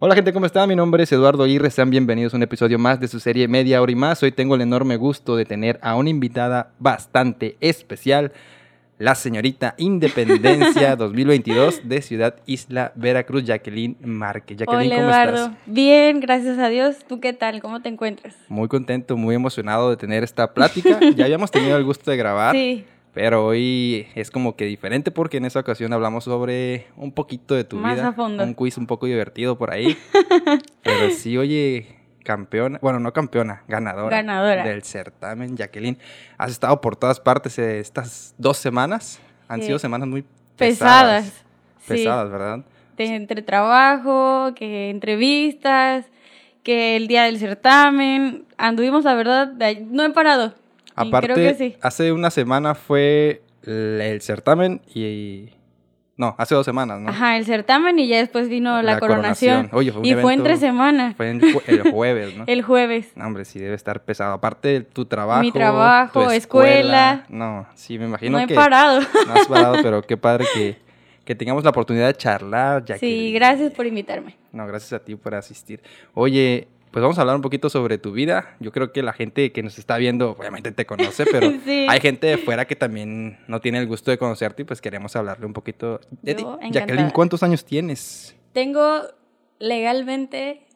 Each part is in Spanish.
Hola gente, ¿cómo están? Mi nombre es Eduardo Aguirre, sean bienvenidos a un episodio más de su serie Media Hora y Más. Hoy tengo el enorme gusto de tener a una invitada bastante especial, la señorita Independencia 2022 de Ciudad Isla Veracruz, Jacqueline Márquez. Jacqueline, Hola ¿cómo Eduardo, estás? bien, gracias a Dios. ¿Tú qué tal? ¿Cómo te encuentras? Muy contento, muy emocionado de tener esta plática. Ya habíamos tenido el gusto de grabar. Sí, Pero hoy es como que diferente porque en esa ocasión hablamos sobre un poquito de tu Más vida. a fondo. Un quiz un poco divertido por ahí. Pero sí, oye, campeona, bueno, no campeona, ganadora. Ganadora. Del certamen, Jacqueline. Has estado por todas partes eh, estas dos semanas. Han Sí. sido semanas muy pesadas. pesadas. Sí. Pesadas, ¿verdad? De entre trabajo, que entrevistas, que el día del certamen. Anduvimos, la verdad, de no he parado. Aparte, creo que sí. hace una semana fue el, el certamen y... No, hace dos semanas, ¿no? Ajá, el certamen y ya después vino la, La coronación. coronación. Oye, fue un y fue entre semana, Fue el, jue- el jueves, ¿no? el jueves. No, hombre, sí debe estar pesado. Aparte de tu trabajo. Mi trabajo, tu escuela. No, sí, me imagino No he que parado. no has parado, pero qué padre que, que tengamos la oportunidad de charlar. Ya Sí, gracias por invitarme. No, gracias a ti por asistir. Oye, pues vamos a hablar un poquito sobre tu vida. Yo creo que la gente que nos está viendo, obviamente te conoce, pero Sí. hay gente de fuera que también no tiene el gusto de conocerte y pues queremos hablarle un poquito de ti. Jacqueline. ¿cuántos años tienes? Tengo legalmente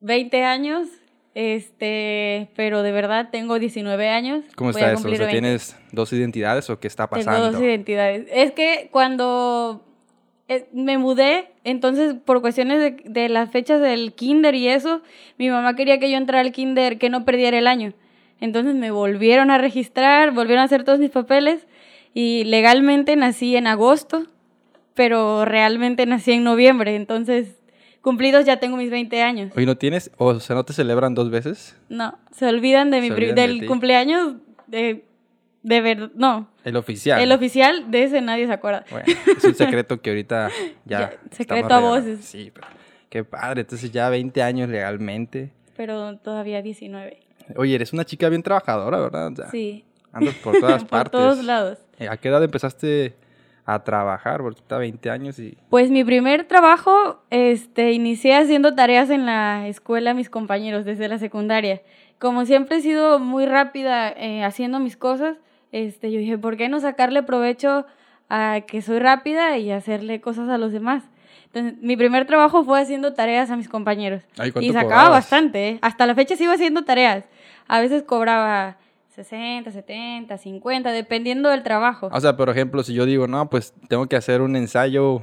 20 años, este, pero de verdad tengo 19 años. ¿Cómo está eso? O cumplir sea, 20. ¿Tienes dos identidades o qué está Tengo pasando? dos identidades. Es que cuando eh, me mudé, entonces por cuestiones de, de las fechas del kinder y eso, mi mamá quería que yo entrara al kinder, que no perdiera el año. Entonces me volvieron a registrar, volvieron a hacer todos mis papeles y legalmente nací en agosto, pero realmente nací en noviembre. Entonces, cumplidos ya tengo mis 20 años. Oye, ¿no tienes? O sea, ¿no te celebran dos veces? No, se olvidan de mi Se olvidan del cumpleaños de de verdad, no, El oficial. el oficial de ese nadie se acuerda. Bueno, es un secreto que ahorita ya. Ya, secreto a voces. Sí, pero qué padre. Entonces ya 20 años legalmente. pero todavía 19. Oye, eres una chica bien trabajadora, ¿verdad? O sea, Sí, Andas por todas por partes. todos lados. Eh, ¿A qué edad empezaste a trabajar? Porque está 20 años y... Pues mi primer trabajo, este, inicié haciendo tareas en la escuela a mis compañeros desde la secundaria. Como siempre he sido muy rápida eh, haciendo mis cosas, este, yo dije, ¿por qué no sacarle provecho a que soy rápida y hacerle cosas a los demás? Entonces, mi primer trabajo fue haciendo tareas a mis compañeros. Ay, Y ¿cuánto sacaba cobrabas? bastante, ¿eh? Hasta la fecha sigo haciendo tareas. A veces cobraba 60, 70, 50, dependiendo del trabajo. O sea, por ejemplo, si yo digo, no, pues tengo que hacer un ensayo...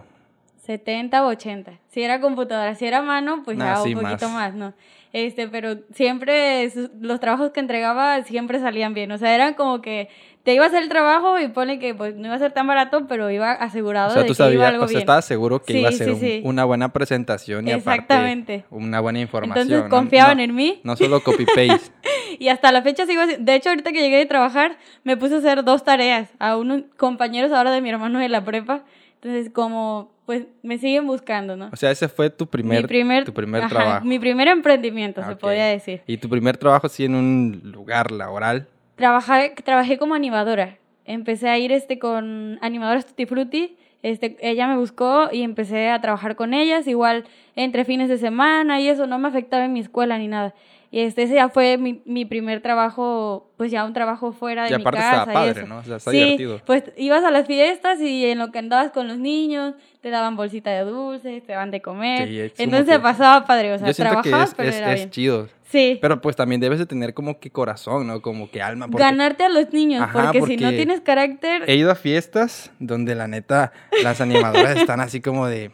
70 o 80. Si era computadora, si era mano, pues Nah, ya sí, un poquito más. más. ¿no? Este, pero siempre los trabajos que entregaba siempre salían bien. O sea, eran como que te iba a hacer el trabajo y pone que pues no iba a ser tan barato, pero iba asegurado O sea, de tú que iba sabías, algo o sea, estabas seguro que iba a Sí, ser sí, un- sí. una buena presentación y Exactamente. aparte una buena información. Entonces ¿no? confiaban No- en mí No solo copy-paste. y hasta la fecha sigo haciendo. De hecho, ahorita que llegué de trabajar, me puse a hacer dos tareas a unos compañeros ahora de mi hermano de la prepa. Entonces, como pues me siguen buscando, ¿no? o sea, ese fue tu primer, mi primer, tu primer ajá, trabajo. Mi primer emprendimiento, Ah, se ok. podría decir. Y tu primer trabajo sí en un lugar laboral. Trabajé, trabajé como animadora. Empecé a ir este, con animadoras Tutti Frutti. Este, ella me buscó y empecé a trabajar con ellas, igual entre fines de semana y eso no me afectaba en mi escuela ni nada. Y este ese ya fue mi, mi primer trabajo, pues ya un trabajo fuera de Y mi aparte casa. estaba y padre, eso. ¿no? O sea, está sí, divertido. pues ibas a las fiestas y en lo que andabas con los niños, te daban bolsita de dulces, te daban de comer. Sí, Entonces se pasaba padre, o sea, trabajabas, pero es- era es bien. chido. Sí. Pero pues también debes de tener como que corazón, ¿no? Como que alma. Porque Ganarte a los niños, Ajá, porque, si no porque tienes carácter, he ido a fiestas donde la neta las animadoras están así como de...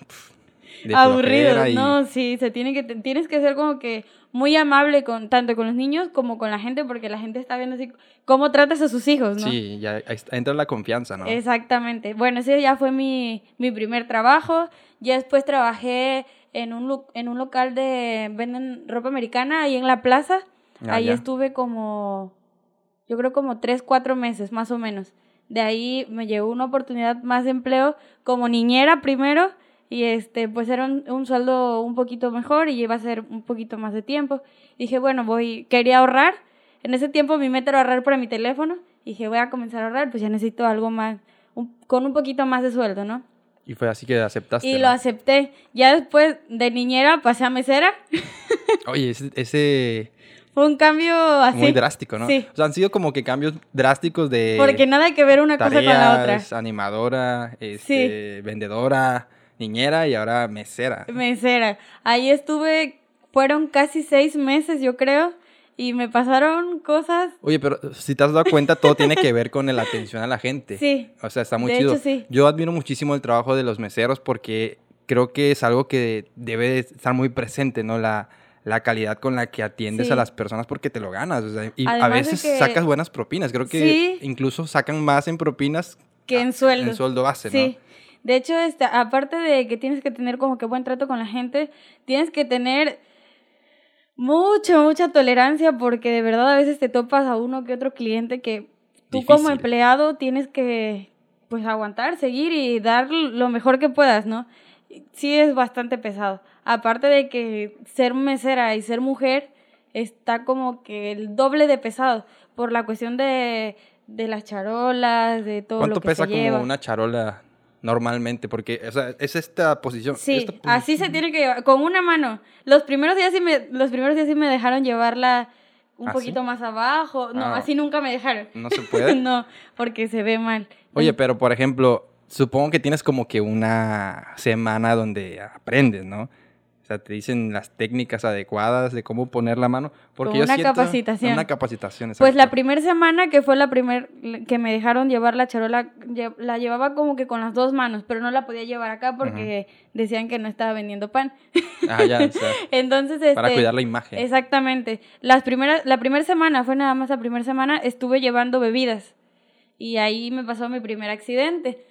de aburridos, y- no, sí, se tiene que, tienes que ser como que muy amable con, tanto con los niños como con la gente, porque la gente está viendo así cómo tratas a sus hijos, ¿no? Sí, ya entra la confianza, ¿no? Exactamente. Bueno, ese ya fue mi, mi primer trabajo. Ya después trabajé en un, en un local de venden ropa americana ahí en la plaza. Ah, ahí ya. estuve como, yo creo como tres, cuatro meses más o menos. De ahí me llegó una oportunidad más de empleo como niñera primero y este pues era un, un sueldo un poquito mejor y iba a ser un poquito más de tiempo. Dije, bueno, voy, quería ahorrar. En ese tiempo mi meta era ahorrar para mi teléfono. Dije, voy a comenzar a ahorrar, pues ya necesito algo más, un- con un poquito más de sueldo, ¿no? Y fue así que aceptaste. Y ¿no? lo acepté. Ya después de niñera pasé a mesera. Oye, ese, ese Fue un cambio así. muy drástico, ¿no? Sí. O sea, han sido como que cambios drásticos de Porque nada que ver una cosa con la otra. tareas, animadora, este, vendedora, niñera y ahora mesera. Mesera. Ahí estuve, fueron casi seis meses, yo creo. Y me pasaron cosas. Oye, pero si te has dado cuenta, todo tiene que ver con la atención a la gente. Sí. O sea, está muy De chido. hecho, sí. Yo admiro muchísimo el trabajo de los meseros porque creo que es algo que debe de estar muy presente, ¿no? La, la calidad con la que atiendes Sí. a las personas porque te lo ganas. o sea, y a Además veces que- sacas buenas propinas. Creo que Sí. incluso sacan más en propinas Que en sueldo. En sueldo base, Sí. De hecho, este, aparte de que tienes que tener como que buen trato con la gente, tienes que tener mucha, mucha tolerancia porque de verdad a veces te topas a uno que otro cliente que tú como empleado tienes que pues aguantar, seguir y dar lo mejor que puedas, ¿no? Sí es bastante pesado. Aparte de que ser mesera y ser mujer está como que el doble de pesado por la cuestión de, de las charolas, de todo ¿Cuánto lo que pesa se como lleva. una charola normalmente? Porque, o sea, es esta posición. Sí, esta así se tiene que llevar, con una mano. Los primeros días sí me, los primeros días sí me dejaron llevarla un ¿Ah, sí? poquito más abajo. No, Ah. así nunca me dejaron. No se puede. no, porque se ve mal. Oye, pero por ejemplo, supongo que tienes como que una semana donde aprendes, ¿no? Sea, te dicen las técnicas adecuadas de cómo poner la mano. Porque yo una siento- capacitación. Una capacitación, Pues la exacto. primera semana que fue la primer que me dejaron llevar la charola, la llevaba como que con las dos manos, pero no la podía llevar acá porque decían que no estaba vendiendo pan. Ah, ya, o sea, Entonces, para este, cuidar la imagen. Exactamente. Las primeras, la primera semana, fue nada más la primera semana, estuve llevando bebidas. Y ahí me pasó mi primer accidente.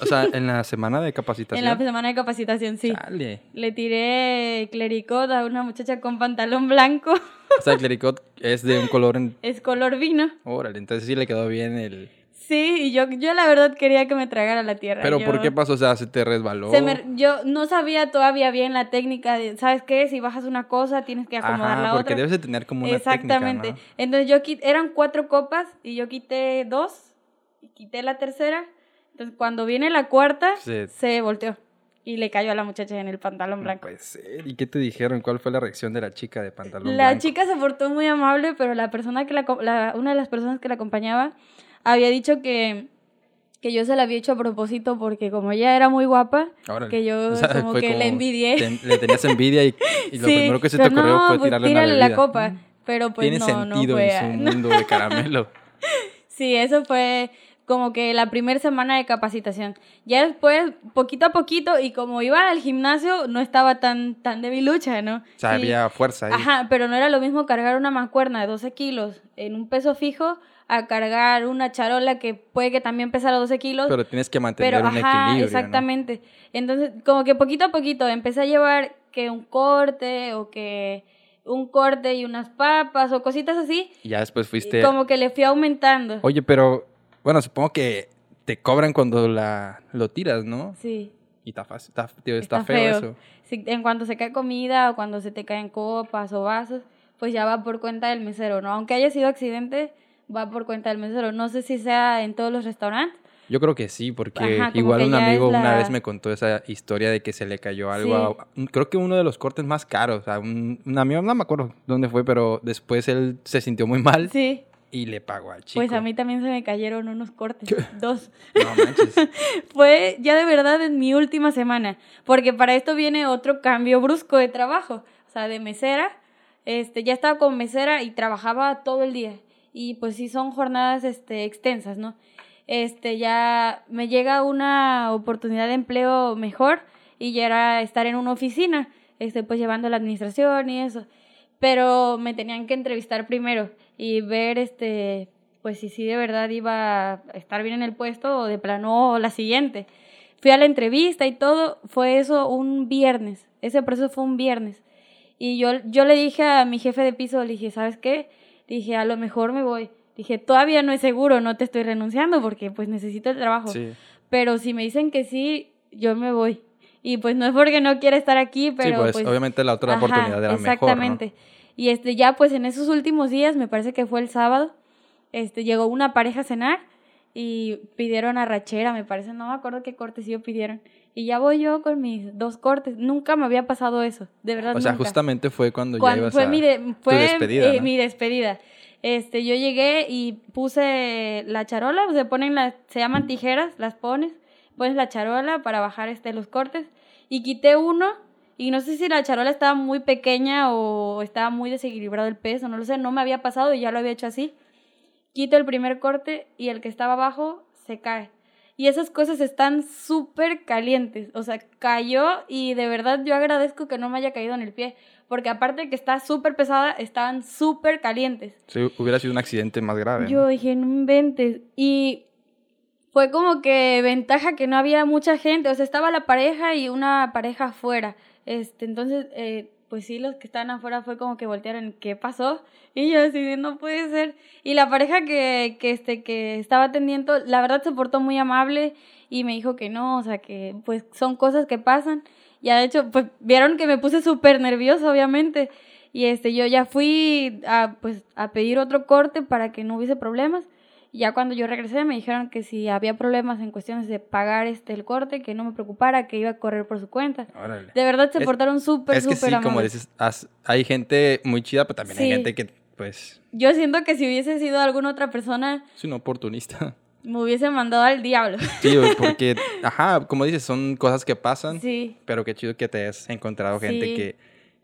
O sea, en la semana de capacitación. En la semana de capacitación, sí. Chale. Le tiré clericot a una muchacha con pantalón blanco. O sea, el clericot es de un color en... es color vino. Órale, entonces sí le quedó bien el... Sí, y yo, yo la verdad quería que me tragara la tierra. Pero Yo- ¿por qué pasó? O sea, ¿se te resbaló? se me- yo no sabía todavía bien la técnica de, ¿sabes qué? Si bajas una cosa, tienes que acomodar Ajá, la porque otra. debes de tener como una Exactamente. técnica, Entonces yo quité, eran cuatro copas y yo quité dos y quité la tercera. Entonces cuando viene la cuarta, Sí. se volteó y le cayó a la muchacha en el pantalón ¿no? blanco. No puede ser. ¿Y qué te dijeron? ¿Cuál fue la reacción de la chica de pantalón la blanco? chica se portó muy amable, pero la persona que la, la- una de las personas que la acompañaba había dicho que que yo se la había hecho a propósito porque como ella era muy guapa, Órale. que yo O sea, como que le envidié. te- le tenías envidia y, y lo Sí, primero que se te ocurrió no, fue pues tirarle una la copa. Pero pues Tiene no, no sentido fue. en su no. mundo de caramelo. Sí, eso fue como que la primera semana de capacitación. Ya después, poquito a poquito, y como iba al gimnasio, no estaba tan, tan debilucha, ¿no? O sea, Sí. había fuerza ahí. Ajá, pero no era lo mismo cargar una mancuerna de 12 kilos en un peso fijo a cargar una charola que puede que también pesara 12 kilos. Pero tienes que mantener Pero, un ajá, equilibrio. ¿no? exactamente. Entonces, como que poquito a poquito empecé a llevar que un corte o que un corte y unas papas o cositas así. Y ya después fuiste. Y como que le fui aumentando. Oye, pero bueno, supongo que te cobran cuando la lo tiras, ¿no? Sí. Y está fácil, está, tío, está feo, eso. Si- en cuanto se cae comida o cuando se te caen copas o vasos, pues ya va por cuenta del mesero, ¿no? Aunque haya sido accidente, va por cuenta del mesero. No sé si sea en todos los restaurantes. Yo creo que sí, porque Ajá, igual un amigo una la- vez me contó esa historia de que se le cayó algo. a- creo que uno de los cortes más caros. Sea, un, un amigo, no me acuerdo dónde fue, pero después él se sintió muy mal Sí. Y le pagó al chico. Pues a mí también se me cayeron unos cortes. Dos. No manches. Fue ya de verdad en mi última semana, porque para esto viene otro cambio brusco de trabajo, o sea, de mesera, este, ya estaba como mesera y trabajaba todo el día, y pues sí son jornadas, este, extensas, ¿no? Este, ya me llega una oportunidad de empleo mejor y ya era estar en una oficina, este, pues llevando la administración y eso, pero me tenían que entrevistar primero y ver, este, pues si sí de verdad iba a estar bien en el puesto o de plano la siguiente. Fui a la entrevista y todo, fue eso un viernes, ese proceso fue un viernes. Y yo, yo le dije a mi jefe de piso, le dije, ¿sabes qué? Dije, a lo mejor me voy. Dije, todavía no es seguro, no te estoy renunciando porque pues necesito el trabajo. Sí. Pero si me dicen que sí, yo me voy. Y pues no es porque no quiera estar aquí, pero sí, pues, pues obviamente la otra Ajá, oportunidad era exactamente. Y este, ya pues en esos últimos días, me parece que fue el sábado, este, llegó una pareja a cenar y pidieron arrachera, me parece, no me acuerdo qué cortecillo pidieron. Y ya voy yo con mis dos cortes. Nunca me había pasado eso, de verdad. O sea, nunca. justamente fue cuando, Cuando ya ibas fue a... mi, de- fue, despedida, eh, ¿no? mi despedida. Este, yo llegué y puse la charola, se ponen las, se llaman tijeras, las pones, pones la charola para bajar este, los cortes y quité uno y no sé si la charola estaba muy pequeña o estaba muy desequilibrado el peso, no lo sé, no me había pasado y ya lo había hecho así. Quito el primer corte y el que estaba abajo se cae. Y esas cosas están súper calientes. O sea, cayó y de verdad yo agradezco que no me haya caído en el pie. Porque aparte de que está súper pesada, estaban súper calientes. Sí, hubiera sido un accidente más grave. Yo ¿no? dije, no inventes. Y fue como que ventaja que no había mucha gente. O sea, estaba la pareja y una pareja afuera. Este, entonces, eh, pues sí, los que estaban afuera fue como que voltearon, ¿qué pasó? Y yo así, de, no puede ser. Y la pareja que, que, este, que estaba atendiendo, la verdad se portó muy amable y me dijo que no, o sea, que pues son cosas que pasan. Ya de hecho, pues vieron que me puse súper nerviosa, obviamente. Y este, yo ya fui a, pues, a pedir otro corte para que no hubiese problemas. Y ya cuando yo regresé me dijeron que si había problemas en cuestiones de pagar este el corte, que no me preocupara, que iba a correr por su cuenta. Órale. De verdad se Es- portaron súper, Es que súper sí, como dices, has- hay gente muy chida, pero también hay gente que, pues, Yo siento que si hubiese sido alguna otra persona, es un oportunista. me hubiese mandado al diablo. Sí, porque, ajá, como dices, son cosas que pasan, Sí. pero qué chido que te hayas encontrado gente Sí. que,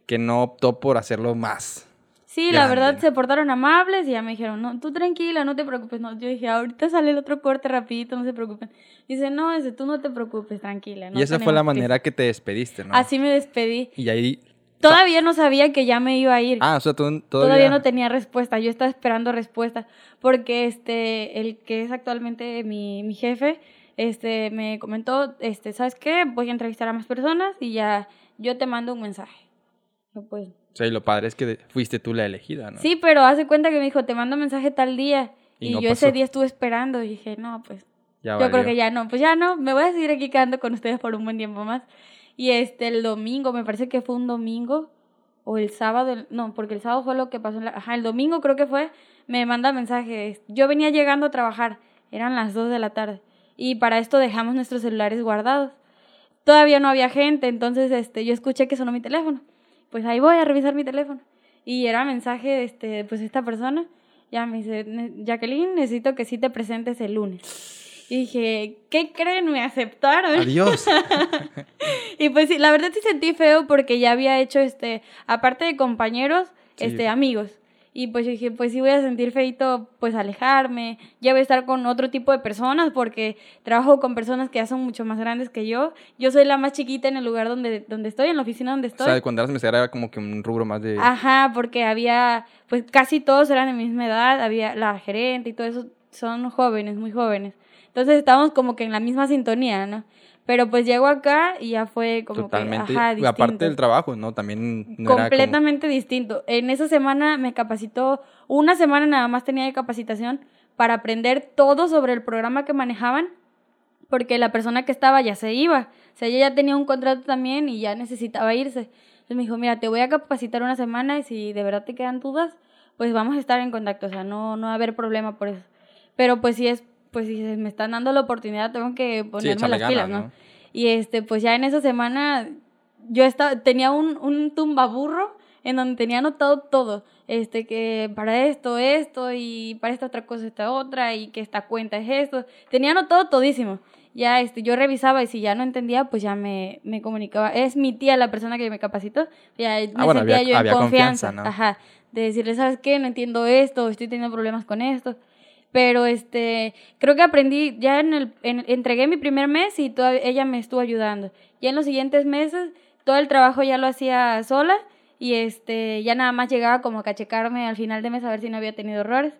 que no optó por hacerlo más. Sí, la verdad ¿no? se portaron amables y ya me dijeron, no, tú tranquila, no te preocupes. No, yo dije, ahorita sale el otro corte rapidito, no se preocupen. Dice, no, ese, tú no te preocupes, tranquila. no y esa fue la tenemos prisa". manera que te despediste, ¿no? Así me despedí. Y ahí... Todavía no sabía que ya me iba a ir. Ah, o sea, tú todavía... Todavía no tenía respuesta, yo estaba esperando respuesta, porque este, el que es actualmente mi, mi jefe, este, me comentó, este, ¿sabes qué? Voy a entrevistar a más personas y ya yo te mando un mensaje. Yo, pues, O sea, y lo padre es que fuiste tú la elegida, ¿no? Sí, pero hace cuenta que me dijo, te mando mensaje tal día. Y Y, no yo pasó. ese día estuve esperando y dije, no, pues Ya yo creo valió. que ya no, pues ya no, me voy a seguir aquí quedando con ustedes por un buen tiempo más. Y este, el domingo, me parece que fue un domingo, o el sábado, el- no, porque el sábado fue lo que pasó, en la- ajá, el domingo creo que fue, me manda mensaje, yo venía llegando a trabajar, eran las 2 de la tarde, y para esto dejamos nuestros celulares guardados. Todavía no había gente, entonces este, yo escuché que sonó mi teléfono, pues ahí voy a revisar mi teléfono. Y era mensaje, este, pues esta persona, ya me dice, "Ne- Jacqueline, necesito que sí te presentes el lunes. Y dije, ¿qué creen? Me aceptaron. Adiós. Y pues sí, la verdad sí sentí feo porque ya había hecho, este, aparte de compañeros, Sí. este, amigos. Y pues yo dije, pues sí voy a sentir feito, pues alejarme, ya voy a estar con otro tipo de personas porque trabajo con personas que ya son mucho más grandes que yo. Yo soy la más chiquita en el lugar donde, donde estoy, en la oficina donde o estoy. sea, cuando eras mesera era como que un rubro más de... Ajá, porque había, pues casi todos eran de mi misma edad, había la gerente y todo eso, son jóvenes, muy jóvenes. Entonces estábamos como que en la misma sintonía, ¿no? Pero pues llego acá y ya fue como Totalmente. que, ajá, aparte del trabajo, ¿no? También no era como- completamente distinto. En esa semana me capacitó, una semana nada más tenía de capacitación para aprender todo sobre el programa que manejaban, porque la persona que estaba ya se iba. O sea, ella ya tenía un contrato también y ya necesitaba irse. Entonces me dijo, mira, te voy a capacitar una semana y si de verdad te quedan dudas, pues vamos a estar en contacto. O sea, no, no va a haber problema por eso. Pero pues si es, pues si me están dando la oportunidad, tengo que Sí, ponerme echarle las pilas, ganas, ¿no? Y este, pues ya en esa semana yo estaba, tenía un, un tumbaburro en donde tenía anotado todo. Este, que para esto, esto, y para esta otra cosa, esta otra, y que esta cuenta es esto. Tenía anotado todísimo. Ya este, yo revisaba y si ya no entendía, pues ya me, me comunicaba. Es mi tía la persona que me capacitó. Ya me Ah, bueno, sentía había- yo en confianza. confianza, ¿no? Ajá. De decirle, ¿sabes qué? No entiendo esto, estoy teniendo problemas con esto pero este creo que aprendí ya en el en- entregué mi primer mes y toda, ella me estuvo ayudando. Ya en los siguientes meses todo el trabajo ya lo hacía sola y este ya nada más llegaba como a cachecarme al final de mes a ver si no había tenido errores.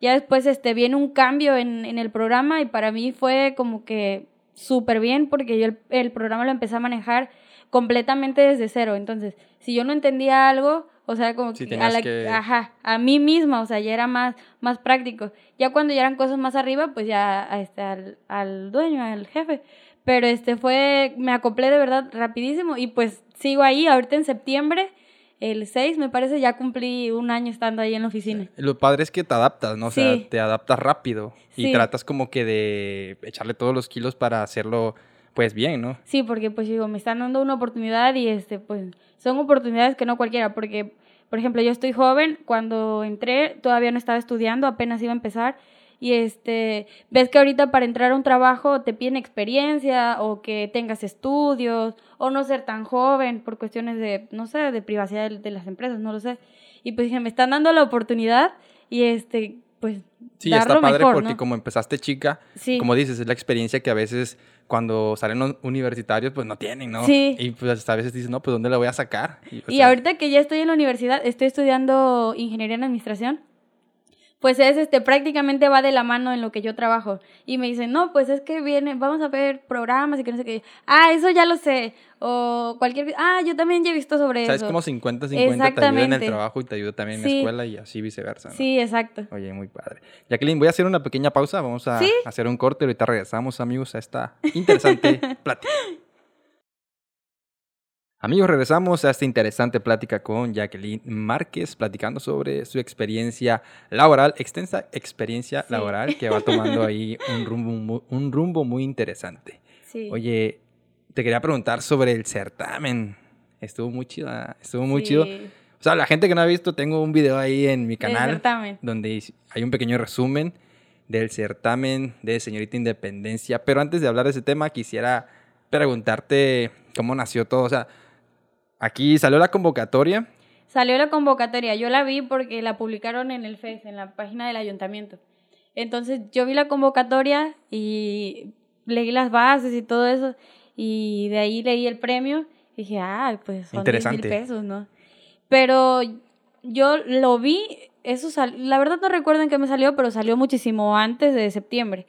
Ya después este viene un cambio en, en el programa y para mí fue como que súper bien porque yo el, el programa lo empecé a manejar completamente desde cero entonces si yo no entendía algo o sea como Sí, que a tenías la que- ajá a mí misma o sea ya era más más práctico ya cuando ya eran cosas más arriba pues ya a este al, al dueño al jefe pero este fue me acoplé de verdad rapidísimo y pues sigo ahí ahorita en septiembre el 6 me parece ya cumplí un año estando ahí en la oficina Lo padre es que te adaptas, ¿no? O sea, Sí. te adaptas rápido y Sí. tratas como que de echarle todos los kilos para hacerlo pues bien, ¿no? Sí, porque pues digo, me están dando una oportunidad y este, pues son oportunidades que no cualquiera, porque, por ejemplo, yo estoy joven, cuando entré todavía no estaba estudiando, apenas iba a empezar y este, ves que ahorita para entrar a un trabajo te piden experiencia o que tengas estudios o no ser tan joven por cuestiones de, no sé, de privacidad de, de las empresas, no lo sé. Y pues dije, me están dando la oportunidad y este, pues Sí, dar está padre mejor, porque ¿no? como empezaste chica, Sí. como dices, es la experiencia que a veces cuando salen los universitarios pues no tienen, ¿no? Sí. Y pues a veces dices, no, pues ¿dónde la voy a sacar? Y, o Y sea, ahorita que ya estoy en la universidad, estoy estudiando ingeniería en administración. Pues es este prácticamente va de la mano en lo que yo trabajo. Y me dicen, "No, pues es que viene, vamos a ver programas y que no sé qué." Ah, eso ya lo sé. O cualquier Ah, yo también ya he visto sobre eso. como 50-50, te ayuda en el trabajo y te ayuda también en la Sí. escuela y así viceversa. ¿no? Sí, exacto. Oye, muy padre. Jacqueline, voy a hacer una pequeña pausa. Vamos a ¿Sí? hacer un corte. Ahorita regresamos, amigos, a esta interesante plática. Amigos, regresamos a esta interesante plática con Jacqueline Márquez, platicando sobre su experiencia laboral, extensa experiencia Sí. laboral que va tomando ahí un rumbo, un rumbo muy interesante. Sí. Oye, te quería preguntar sobre el certamen. Estuvo muy chido, estuvo muy chido. Sí, O sea, la gente que no ha visto, tengo un video ahí en mi canal donde hay un pequeño resumen del certamen de Señorita Independencia. Pero antes de hablar de ese tema, quisiera preguntarte cómo nació todo. O sea, aquí salió la convocatoria. Salió la convocatoria, yo la vi porque la publicaron en el Face, en la página del ayuntamiento. Entonces yo vi la convocatoria y leí las bases y todo eso, y de ahí leí el premio y dije, ah, pues son 10 mil pesos, ¿no? Pero yo lo vi, eso sal- la verdad no recuerdo en qué me salió, pero salió muchísimo antes de septiembre.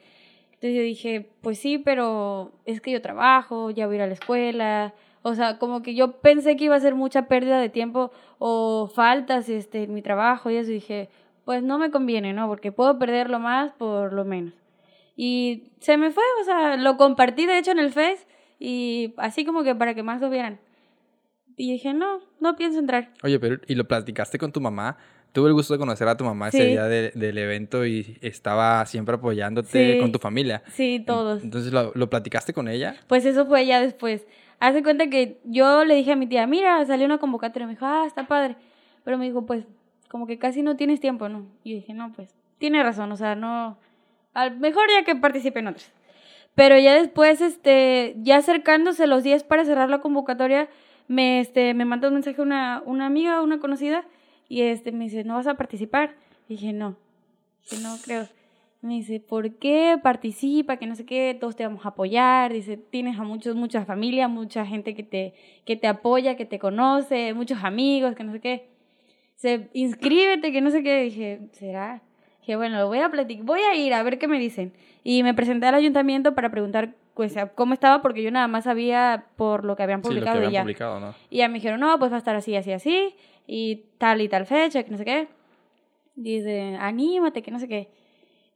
Entonces yo dije, pues sí, pero es que yo trabajo, ya voy a ir a la escuela. O sea, como que yo pensé que iba a ser mucha pérdida de tiempo o faltas este, en mi trabajo y eso. Y dije, pues no me conviene, ¿no? Porque puedo perderlo más por lo menos. Y se me fue, o sea, lo compartí de hecho en el Face y así como que para que más lo vieran. Y dije, no, no pienso entrar. Oye, pero ¿y lo platicaste con tu mamá? Tuve el gusto de conocer a tu mamá ese Sí. día de- del evento y estaba siempre apoyándote Sí. con tu familia. Sí, todos. Entonces, ¿lo, lo platicaste con ella? Pues eso fue ya después. Hace cuenta que yo le dije a mi tía, mira, salió una convocatoria. Me dijo, ah, está padre. Pero me dijo, pues, como que casi no tienes tiempo, ¿no? Y yo dije, no, pues, tiene razón, o sea, no. Al mejor ya que participe en otras. Pero ya después, este, ya acercándose los días para cerrar la convocatoria, me, este, me mandó un mensaje una, una amiga, una conocida, y este, me dice, ¿no vas a participar? Y dije, no, no creo. Me dice, ¿por qué participa? Que no sé qué, todos te vamos a apoyar. Dice, tienes a muchos, mucha familia, mucha gente que te, que te apoya, que te conoce, muchos amigos, que no sé qué. Dice, inscríbete, que no sé qué. Dije, ¿será? Dije, bueno, lo voy a platicar, voy a ir a ver qué me dicen. Y me presenté al ayuntamiento para preguntar pues, cómo estaba, porque yo nada más sabía por lo que habían Sí, lo que publicado y habían ya. publicado, ¿no? Y ya me dijeron, no, pues va a estar así, así, así, y tal y tal fecha, que no sé qué. Dice, anímate, que no sé qué.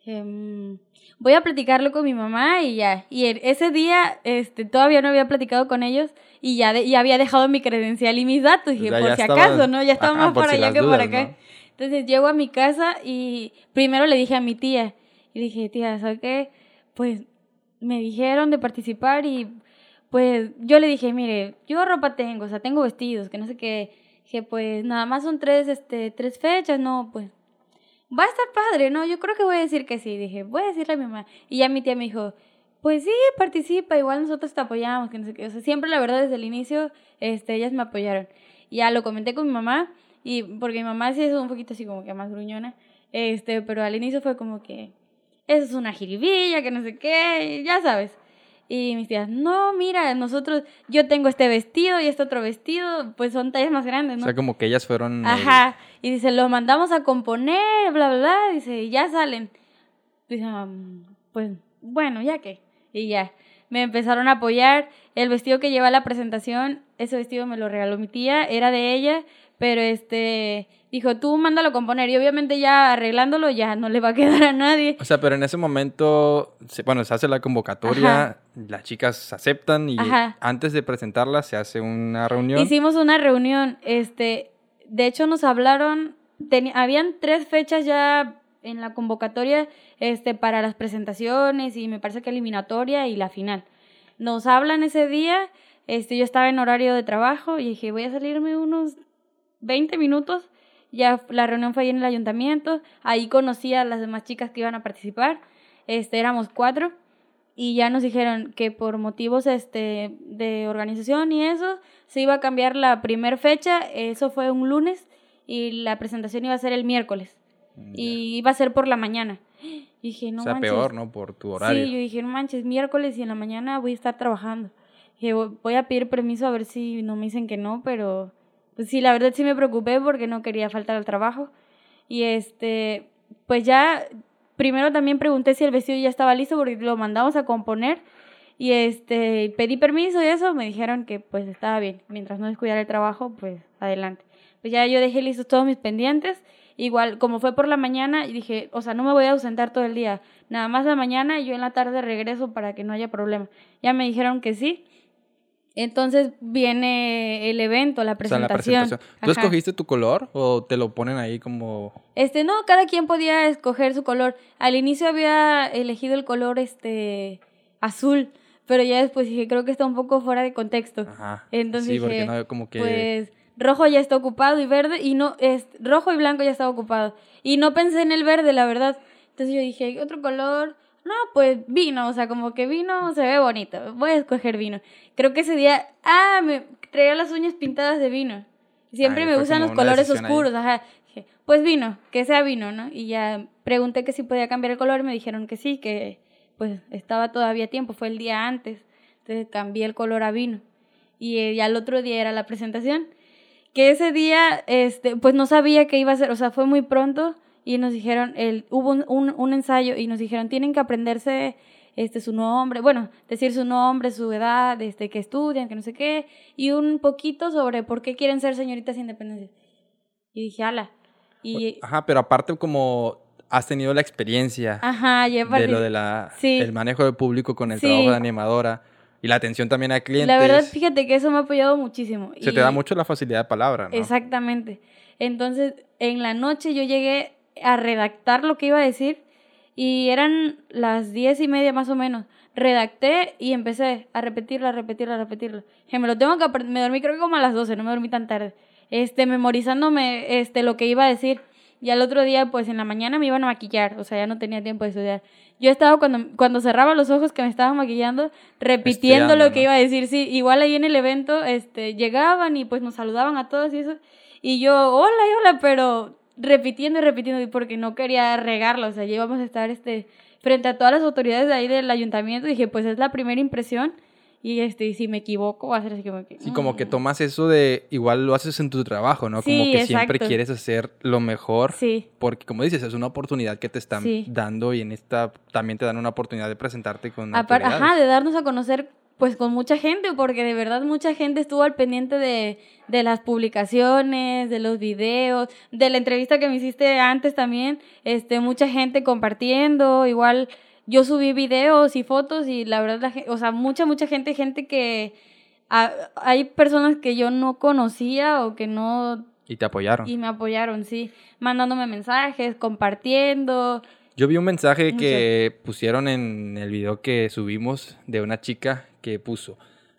Dije, "Mm, voy a platicarlo con mi mamá y ya. Y ese día este, todavía no había platicado con ellos y ya, de- y había dejado mi credencial y mis datos. Dije, Ya- por si estaba- acaso, ¿no? Ya estaba Ajá, más por para si allá que por dudas, acá. ¿no? Entonces llego a mi casa y primero le dije a mi tía. Y dije, tía, ¿sabes qué? Pues me dijeron de participar y pues yo le dije, mire, yo ropa tengo, o sea, tengo vestidos, que no sé qué. Dije, pues nada más son tres, este, tres fechas, no, pues va a estar padre, ¿no? Yo creo que voy a decir que sí. Dije, voy a decirle a mi mamá. Y ya mi tía me dijo, pues sí, participa, igual nosotros te apoyamos, que no sé qué. O sea, siempre la verdad desde el inicio, este, ellas me apoyaron. Ya lo comenté con mi mamá, y porque mi mamá sí es un poquito así como que más gruñona, este, pero al inicio fue como que, eso es una jiribilla, que no sé qué, ya sabes. Y mis tías, no, mira, nosotros, yo tengo este vestido y este otro vestido, pues son tallas más grandes, ¿no? O sea, como que ellas fueron... el- Ajá. Y dice, lo mandamos a componer, bla, bla, bla. Dice, y ya salen. Dice, "Mm, pues, bueno, ya que. Y ya. Me empezaron a apoyar. El vestido que lleva a la presentación, ese vestido me lo regaló mi tía, era de ella, pero este, dijo, tú mándalo a componer. Y obviamente ya arreglándolo ya no le va a quedar a nadie. O sea, pero en ese momento, bueno, se hace la convocatoria, las chicas aceptan y Ajá. antes de presentarla se hace una reunión. Hicimos una reunión, este, de hecho nos hablaron, teni- habían tres fechas ya en la convocatoria, este, para las presentaciones y me parece que eliminatoria y la final. nos hablan ese día, este, yo estaba en horario de trabajo y dije, voy a salirme unos 20 minutos. Ya la reunión fue ahí en el ayuntamiento, ahí conocí a las demás chicas que iban a participar, este, éramos cuatro y ya nos dijeron que por motivos este, de organización y eso, se iba a cambiar la primer fecha, eso fue un lunes y la presentación iba a ser el miércoles Mm, y iba a ser por la mañana. Y dije, no o sea, manches. peor, ¿no? Por tu horario. Sí, yo dije, no manches, miércoles y en la mañana voy a estar trabajando. Dije, "Voy- voy a pedir permiso a ver si no me dicen que no, pero pues sí, la verdad sí me preocupé porque no quería faltar al trabajo. Y este, pues ya, primero también pregunté si el vestido ya estaba listo porque lo mandamos a componer. Y este, pedí permiso y eso, me dijeron que pues estaba bien. Mientras no descuidara el trabajo, pues adelante. Pues ya yo dejé listos todos mis pendientes. Igual, como fue por la mañana, dije, o sea, no me voy a ausentar todo el día. Nada más la mañana y yo en la tarde regreso para que no haya problema. Ya me dijeron que sí. Entonces viene el evento, la O sea, la presentación. presentación. ¿Tú Ajá. escogiste tu color o te lo ponen ahí como... Este, no, cada quien podía escoger su color. Al inicio había elegido el color este azul, pero ya después dije, creo que está un poco fuera de contexto. Ajá. Entonces sí, porque dije, no, como que... Pues rojo ya está ocupado y verde y no es rojo y blanco ya estaba ocupado y no pensé en el verde, la verdad. Entonces yo dije, otro color, no, pues vino, o sea, como que vino se ve bonito, voy a escoger vino. Creo que ese día, ah, me traía las uñas pintadas de vino. Siempre me gustan los colores decisión ahí. oscuros, ajá. Dije, pues vino, que sea vino, ¿no? Y ya pregunté que si podía cambiar el color me dijeron que sí, que pues estaba todavía tiempo, fue el día antes. Entonces cambié el color a vino. Y eh, ya el otro día era la presentación. Que ese día, este, pues no sabía qué iba a ser, o sea, fue muy pronto y nos dijeron, el, hubo un, un, un ensayo y nos dijeron, tienen que aprenderse este, su nombre, bueno, decir su nombre, su edad, este, que estudian, que no sé qué, y un poquito sobre por qué quieren ser señoritas independientes. Y dije, ala. Y, Ajá, pero aparte como has tenido la experiencia ajá, de lo de la, Sí. manejo de público con el Sí. trabajo de animadora y la atención también a clientes. La verdad, fíjate que eso me ha apoyado muchísimo. se Y- te da mucho la facilidad de palabra, ¿no? Exactamente. Entonces, en la noche yo llegué a redactar lo que iba a decir y eran las diez y media más o menos. Redacté y empecé a repetirla, a repetirla, a repetirla. Que me lo tengo que me dormí creo que como a las 12, no me dormí tan tarde. Este, memorizándome este, lo que iba a decir. Y al otro día, pues en la mañana me iban a maquillar, o sea, ya no tenía tiempo de estudiar. Yo estaba cuando, cuando cerraba los ojos que me estaban maquillando, repitiendo Estudiando, lo que ¿no? iba a decir. Sí, igual ahí en el evento, este, llegaban y pues nos saludaban a todos y eso. Y yo, hola, hola, pero repitiendo y repitiendo, porque no quería regarlo, o sea, ya íbamos a estar este, frente a todas las autoridades de ahí del ayuntamiento, dije, pues es la primera impresión, y este, y si me equivoco, va a ser así como que... Sí, como que mm. tomas eso de, igual lo haces en tu trabajo, ¿no? como Sí, que siempre exacto. quieres hacer lo mejor. Sí, Porque como dices, es una oportunidad que te están Sí. dando y en esta también te dan una oportunidad de presentarte con ajá, de darnos a conocer pues con mucha gente, porque de verdad mucha gente estuvo al pendiente de, de las publicaciones, de los videos, de la entrevista que me hiciste antes también, este, mucha gente compartiendo, igual yo subí videos y fotos y la verdad, la o sea, mucha, mucha gente, gente que a- hay personas que yo no conocía o que no, Y te apoyaron. y me apoyaron, sí, mandándome mensajes, compartiendo, Yo vi un mensaje Mucho. que pusieron en el video que subimos de una chica que puso,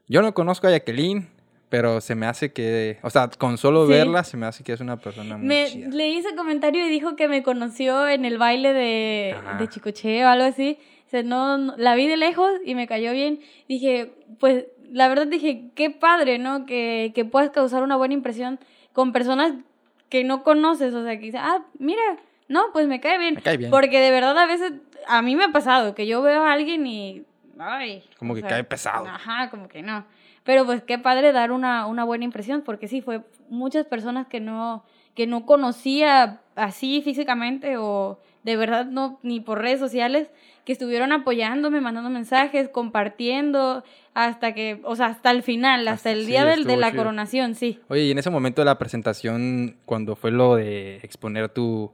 yo no conozco a Jacqueline, pero se me hace que, o sea, con solo Sí. verla se me hace que es una persona muy Me chida. leí ese comentario y dijo que me conoció en el baile de, de Chicoche o algo así. O sea, no, no- la vi de lejos y me cayó bien. Dije, pues, la verdad dije, qué padre, ¿no? Que, que puedas causar una buena impresión con personas que no conoces. O sea, que dices, ah, mira, no, pues me cae bien. Me cae bien. Porque de verdad a veces, a mí me ha pasado que yo veo a alguien y, ay. Como que sea, cae pesado. Ajá, como que no. Pero pues qué padre dar una, una buena impresión, porque sí, fue muchas personas que no, que no conocía así físicamente o de verdad no, ni por redes sociales, que estuvieron apoyándome, mandando mensajes, compartiendo, hasta que, o sea, hasta el final, hasta, Hasta- el sí, día del, de la chido. coronación, sí. Oye, y en ese momento de la presentación, cuando fue lo de exponer tu,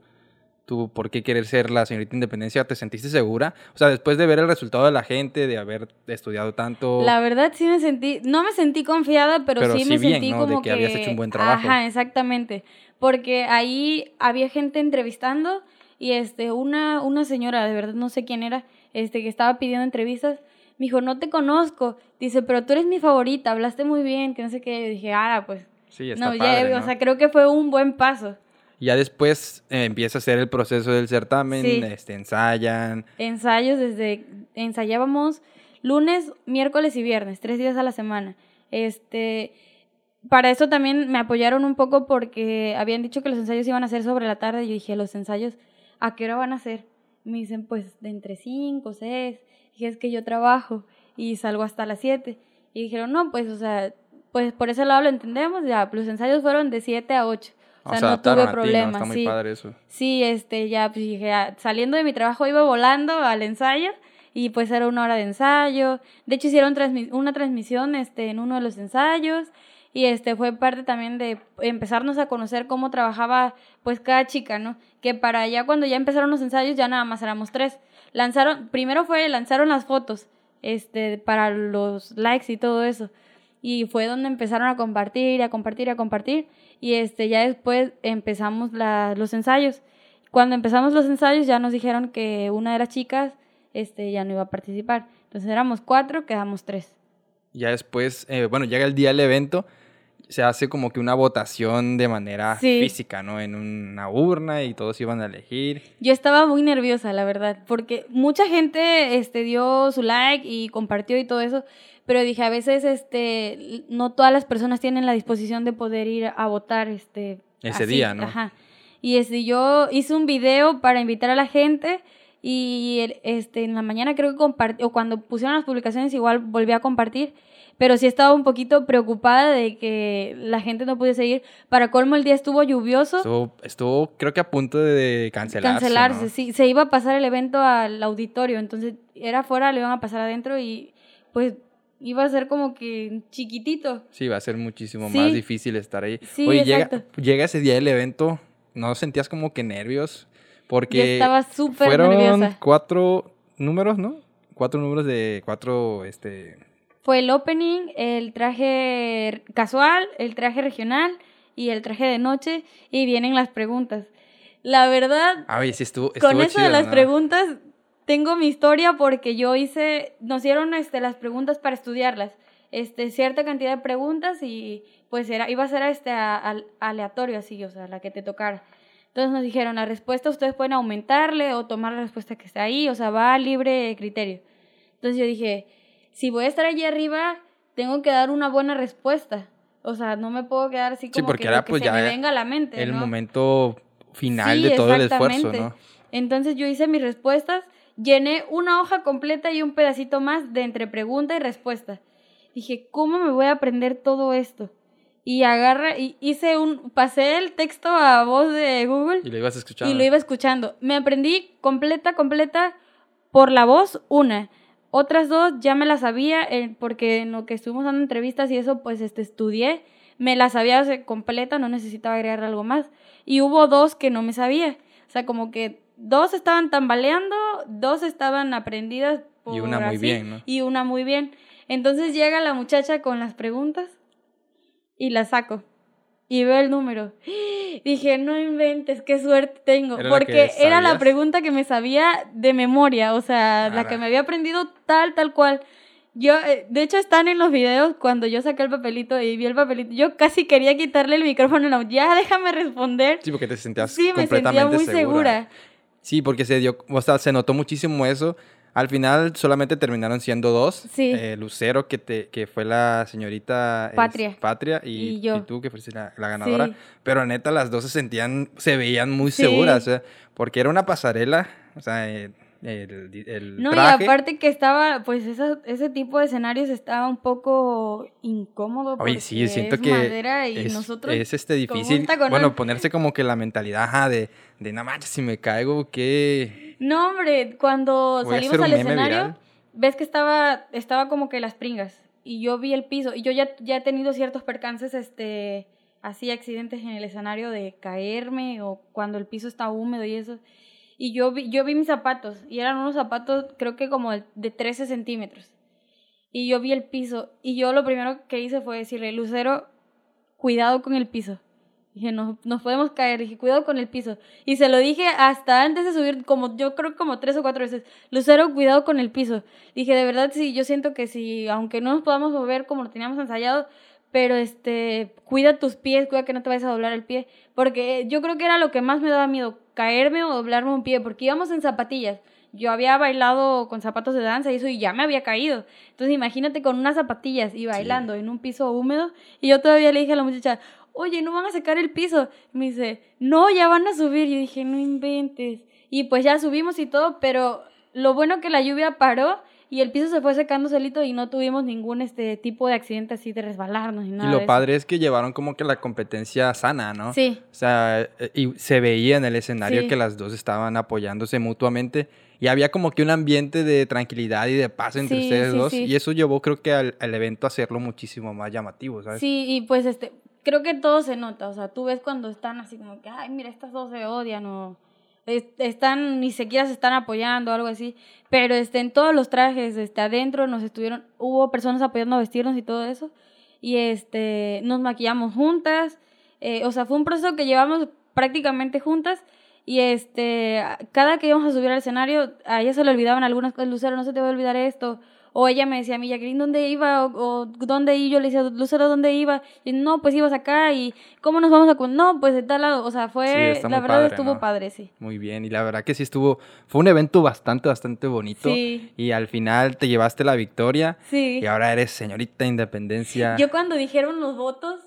tu por qué querer ser la señorita Independencia, ¿te sentiste segura? O sea, después de ver el resultado de la gente, de haber estudiado tanto... La verdad sí me sentí, no me sentí confiada, pero, Pero sí, sí me bien, sentí ¿no? De como que habías hecho un buen trabajo. Ajá, exactamente. Porque ahí había gente entrevistando y este una una señora, de verdad no sé quién era, este que estaba pidiendo entrevistas, Me dijo, no te conozco. Dice, pero tú eres mi favorita, hablaste muy bien, que no sé qué. Yo dije, ah, pues. Sí, está No, padre, ya, ¿no? o sea, creo que fue un buen paso. Ya después eh, empieza a hacer el proceso del certamen, Sí. este, ensayan. Ensayos desde, ensayábamos lunes, miércoles y viernes, tres días a la semana. Este, para eso también me apoyaron un poco porque habían dicho que los ensayos iban a ser sobre la tarde. Yo dije, los ensayos, ¿a qué hora van a ser? Me dicen, pues, de entre cinco, seis. Dije, es que yo trabajo y salgo hasta las siete. Y dijeron, no, pues, o sea, pues por ese lado lo entendemos, ya, los ensayos fueron de siete a ocho. O sea, no tuve a ti, ¿no? problema, Está muy sí. padre eso. Sí, este, ya, pues dije, ah, saliendo de mi trabajo iba volando al ensayo y pues era una hora de ensayo. De hecho, hicieron transmi- una transmisión este, en uno de los ensayos y este fue parte también de empezarnos a conocer cómo trabajaba pues cada chica, ¿no? Que para allá cuando ya empezaron los ensayos ya nada más éramos tres. Lanzaron, primero fue, lanzaron las fotos, este, para los likes y todo eso. Y fue donde empezaron a compartir, a compartir, a compartir. Y este, ya después empezamos la- los ensayos. Cuando empezamos los ensayos ya nos dijeron que una de las chicas este, ya no iba a participar. Entonces éramos cuatro, quedamos tres. Ya después, eh, bueno, llega el día del evento, se hace como que una votación de manera Sí. física, ¿no? En una urna y todos iban a elegir. Yo estaba muy nerviosa, la verdad, porque mucha gente este, dio su like y compartió y todo eso, pero dije, a veces este, no todas las personas tienen la disposición de poder ir a votar. Este, Ese así, día, ¿no? Ajá. Y este, yo hice un video para invitar a la gente y este, en la mañana creo que compartí, o cuando pusieron las publicaciones igual volví a compartir, pero sí estaba un poquito preocupada de que la gente no pudiese ir. Para colmo el día estuvo lluvioso. Estuvo, estuvo, creo que a punto de cancelarse. cancelarse, ¿no? sí. Se iba a pasar el evento al auditorio, entonces era afuera, lo iban a pasar adentro y pues iba a ser como que chiquitito. Sí, va a ser muchísimo Sí. más difícil estar ahí. Sí, Oye, llega, llega ese día del evento, ¿no sentías como que nervios? Porque Yo estaba súper fueron nerviosa. cuatro números, ¿no? Cuatro números de cuatro, este... Fue el opening, el traje casual, el traje regional y el traje de noche y vienen las preguntas. La verdad, Ay, sí, estuvo, estuvo con eso de las ¿no? preguntas tengo mi historia porque yo hice, nos dieron este, las preguntas para estudiarlas, este, cierta cantidad de preguntas y pues era, iba a ser este, a- aleatorio así, o sea, la que te tocara. Entonces nos dijeron, la respuesta ustedes pueden aumentarle o tomar la respuesta que está ahí, o sea, va a libre criterio. Entonces yo dije, si voy a estar allí arriba, tengo que dar una buena respuesta. O sea, no me puedo quedar así Sí, como porque que, era, lo que pues, se ya me venga a la mente, El ¿no? momento final Sí, de todo el esfuerzo. ¿no? Entonces yo hice mis respuestas, llené una hoja completa y un pedacito más de entre pregunta y respuesta. Dije, ¿cómo me voy a aprender todo esto? Y agarra, y hice un, pasé el texto a voz de Google Y lo ibas escuchando. y lo iba escuchando. Me aprendí completa, completa por la voz, una. Otras dos ya me las sabía eh, porque en lo que estuvimos dando entrevistas y eso, pues este, estudié. Me las sabía o sea, completa, no necesitaba agregar algo más. Y hubo dos que no me sabía. O sea, como que dos estaban tambaleando, dos estaban aprendidas. Y una por muy así, bien, ¿no? Y una muy bien. Entonces llega la muchacha con las preguntas y las saco. Y veo el número. Dije, no inventes, qué suerte tengo. ¿Era la Porque que era la pregunta que me sabía de memoria. O sea, la Ara. que me había aprendido tal, tal cual. Yo, eh, de hecho, están en los videos cuando yo saqué el papelito y vi el papelito. Yo casi quería quitarle el micrófono. No, ya déjame responder. Sí, porque te sentías Sí, me completamente sentía muy segura. segura. Sí, porque se dio, o sea, se notó muchísimo eso. Al final solamente terminaron siendo dos. Sí. Eh, Lucero, que, te, que fue la señorita es, Patria. Patria y, Y yo. tú, que fuiste la, la ganadora. Sí. Pero neta, las dos se sentían, se veían muy Sí. seguras. o sea, porque era una pasarela, o sea, eh, el, el No, traje. y aparte que estaba, pues esa- ese tipo de escenarios estaba un poco incómodo. Oye, sí, siento es que madera y es, nosotros es, este difícil, bueno, ponerse como que la mentalidad ajá, de, de no manches, si me caigo, ¿qué? No, hombre, cuando Voy salimos al escenario, viral. ves que estaba, estaba como que las pringas. Y yo vi el piso. Y yo ya, ya he tenido ciertos percances, este, así accidentes en el escenario de caerme o cuando el piso está húmedo y eso. Y yo vi, yo vi mis zapatos. Y eran unos zapatos, creo que como de, de 13 centímetros. Y yo vi el piso. Y yo lo primero que hice fue decirle, Lucero, cuidado con el piso. Dije, no, nos podemos caer. Dije, cuidado con el piso. Y se lo dije hasta antes de subir, como yo creo como tres o cuatro veces. Lucero, cuidado con el piso. Dije, de verdad, sí, yo siento que si, aunque no nos podamos mover como lo teníamos ensayado, pero este, cuida tus pies, cuida que no te vayas a doblar el pie. Porque yo creo que era lo que más me daba miedo, caerme o doblarme un pie, porque íbamos en zapatillas. Yo había bailado con zapatos de danza y eso y ya me había caído. Entonces imagínate con unas zapatillas y bailando en un piso húmedo. Y yo todavía le dije a la muchacha, oye, ¿no van a secar el piso? Me dice, no, ya van a subir. Y yo dije, no inventes. Y pues ya subimos y todo, pero lo bueno que la lluvia paró y el piso se fue secando solito y no tuvimos ningún este tipo de accidente así de resbalarnos ni nada. Y de lo eso. padre es que llevaron como que la competencia sana, ¿no? Sí. O sea, eh, y se veía en el escenario Sí. que las dos estaban apoyándose mutuamente y había como que un ambiente de tranquilidad y de paz entre Sí, ustedes sí, dos sí. y eso llevó creo que al, al evento a hacerlo muchísimo más llamativo, ¿sabes? Sí, y pues este, creo que todo se nota, o sea, tú ves cuando están así como que, ay, mira, estas dos se odian o están, ni siquiera se están apoyando algo así, pero este, en todos los trajes, este, adentro nos estuvieron, hubo personas apoyando vestirnos y todo eso, y este, nos maquillamos juntas, eh, o sea, fue un proceso que llevamos prácticamente juntas, y este, cada que íbamos a subir al escenario, a ella se le olvidaban algunas cosas, Lucero, no se te va a olvidar esto, o ella me decía a mí, Jacqueline, ¿dónde iba? O, o, ¿dónde iba? Yo le decía, Lucero, ¿dónde iba? Y no, pues ibas acá. ¿Y cómo nos vamos a...? con- No, pues de tal lado. O sea, fue... la verdad padre, estuvo ¿no? padre, sí. Muy bien, y la verdad que sí estuvo, fue un evento bastante, bastante bonito Sí. y al final te llevaste la victoria Sí. y ahora eres señorita Independencia. Yo cuando dijeron los votos,